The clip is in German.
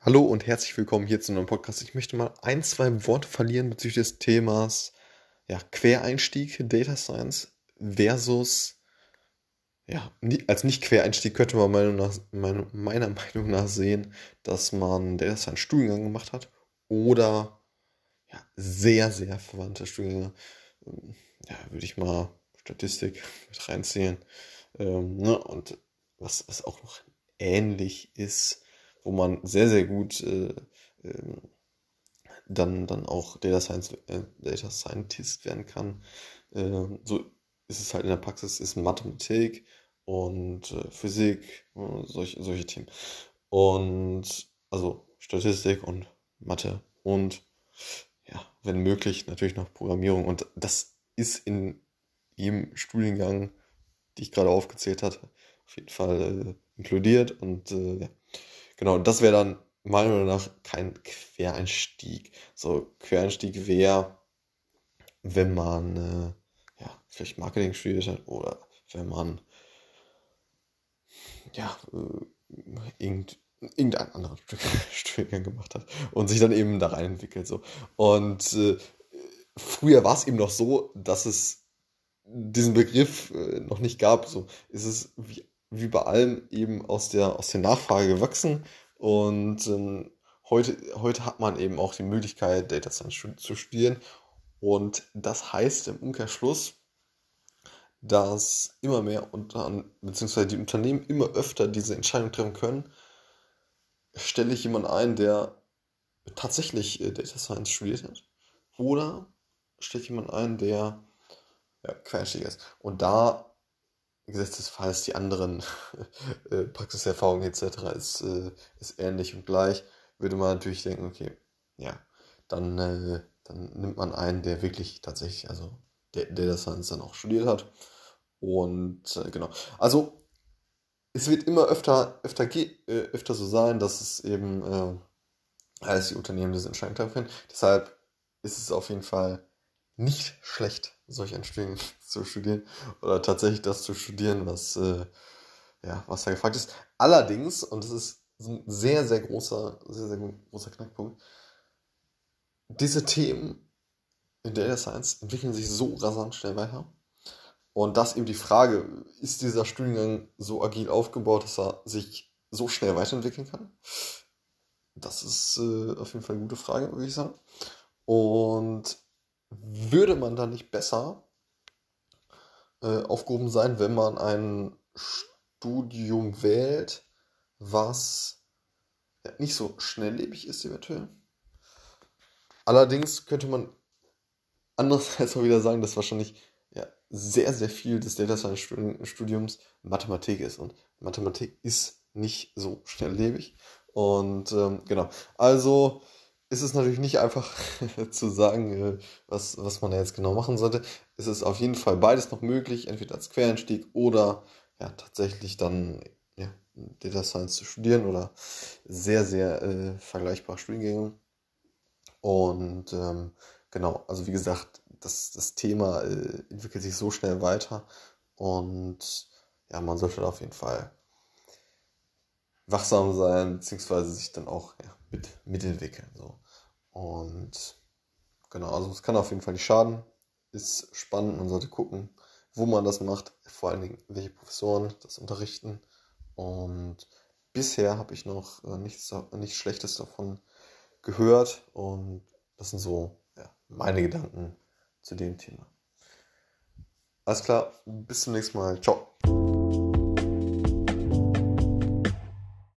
Hallo und herzlich willkommen hier zu einem Podcast. Ich möchte mal ein, zwei Worte verlieren bezüglich des Themas ja, Quereinstieg, Data Science versus, ja, als nicht Quereinstieg könnte man meiner, nach, meiner Meinung nach sehen, dass man Data Science Studiengang gemacht hat oder ja, sehr, sehr verwandte Studiengänge. Ja, würde ich mal Statistik mit reinziehen. Ähm, ne? Und was, was auch noch ähnlich ist, wo man sehr, sehr gut äh, äh, dann, dann auch Data, Science, äh, Data Scientist werden kann. Ähm, so ist es halt in der Praxis, ist Mathematik und äh, Physik, äh, solche, solche Themen. Und also Statistik und Mathe und ja, wenn möglich, natürlich noch Programmierung. Und das ist in jedem Studiengang, die ich gerade aufgezählt hatte, auf jeden Fall äh, inkludiert. Und äh, ja, genau, das wäre dann meiner Meinung nach kein Quereinstieg. So, Quereinstieg wäre, wenn man äh, ja, vielleicht Marketing studiert hat oder wenn man ja, äh, irgend, irgendeinen anderen Studiengang gemacht hat und sich dann eben da rein entwickelt. So. Und äh, früher war es eben noch so, dass es diesen Begriff äh, noch nicht gab. So ist es wie, wie bei allem eben aus der, aus der Nachfrage gewachsen. Und ähm, heute, heute hat man eben auch die Möglichkeit, Data Science zu studieren. Und das heißt im Umkehrschluss, dass immer mehr unter, beziehungsweise die Unternehmen immer öfter diese Entscheidung treffen können, stelle ich jemanden ein, der tatsächlich äh, Data Science studiert hat, oder stelle ich jemanden ein, der ja, Quereinsteiger ist. Und da, gesetzt des Falls, die anderen äh, Praxiserfahrungen etc. Ist, äh, ist ähnlich und gleich, würde man natürlich denken, okay, ja, dann, äh, dann nimmt man einen, der wirklich tatsächlich, also der Data Science dann auch studiert hat. Und äh, genau. Also es wird immer öfter, öfter, äh, öfter so sein, dass es eben äh, als die Unternehmen diese Entscheidung treffen. Deshalb ist es auf jeden Fall nicht schlecht, solch ein Studium zu studieren oder tatsächlich das zu studieren, was, äh, ja, was da gefragt ist. Allerdings, und das ist ein sehr, sehr großer, sehr, sehr großer Knackpunkt, diese Themen in Data Science entwickeln sich so rasant schnell weiter. Und das eben die Frage, ist dieser Studiengang so agil aufgebaut, dass er sich so schnell weiterentwickeln kann? Das ist äh, auf jeden Fall eine gute Frage, würde ich sagen. Und würde man dann nicht besser äh, aufgehoben sein, wenn man ein Studium wählt, was nicht so schnelllebig ist eventuell? Allerdings könnte man andererseits auch wieder sagen, dass wahrscheinlich ja, sehr, sehr viel des Data Science Studiums Mathematik ist. Und Mathematik ist nicht so schnelllebig. Und ähm, genau, also ist es natürlich nicht einfach zu sagen, äh, was, was man da jetzt genau machen sollte. Es ist auf jeden Fall beides noch möglich, entweder als Quereinstieg oder ja, tatsächlich dann ja, Data Science zu studieren oder sehr, sehr äh, vergleichbare Studiengänge. Und ähm, genau, also wie gesagt, das, das Thema äh, entwickelt sich so schnell weiter und ja, man sollte da auf jeden Fall wachsam sein, beziehungsweise sich dann auch ja, mit, mitentwickeln. So. Und genau, also es kann auf jeden Fall nicht schaden. Ist spannend, man sollte gucken, wo man das macht, vor allen Dingen welche Professoren das unterrichten. Und bisher habe ich noch äh, nichts, nichts Schlechtes davon gehört. Und das sind so ja, meine Gedanken zu dem Thema. Alles klar, bis zum nächsten Mal. Ciao.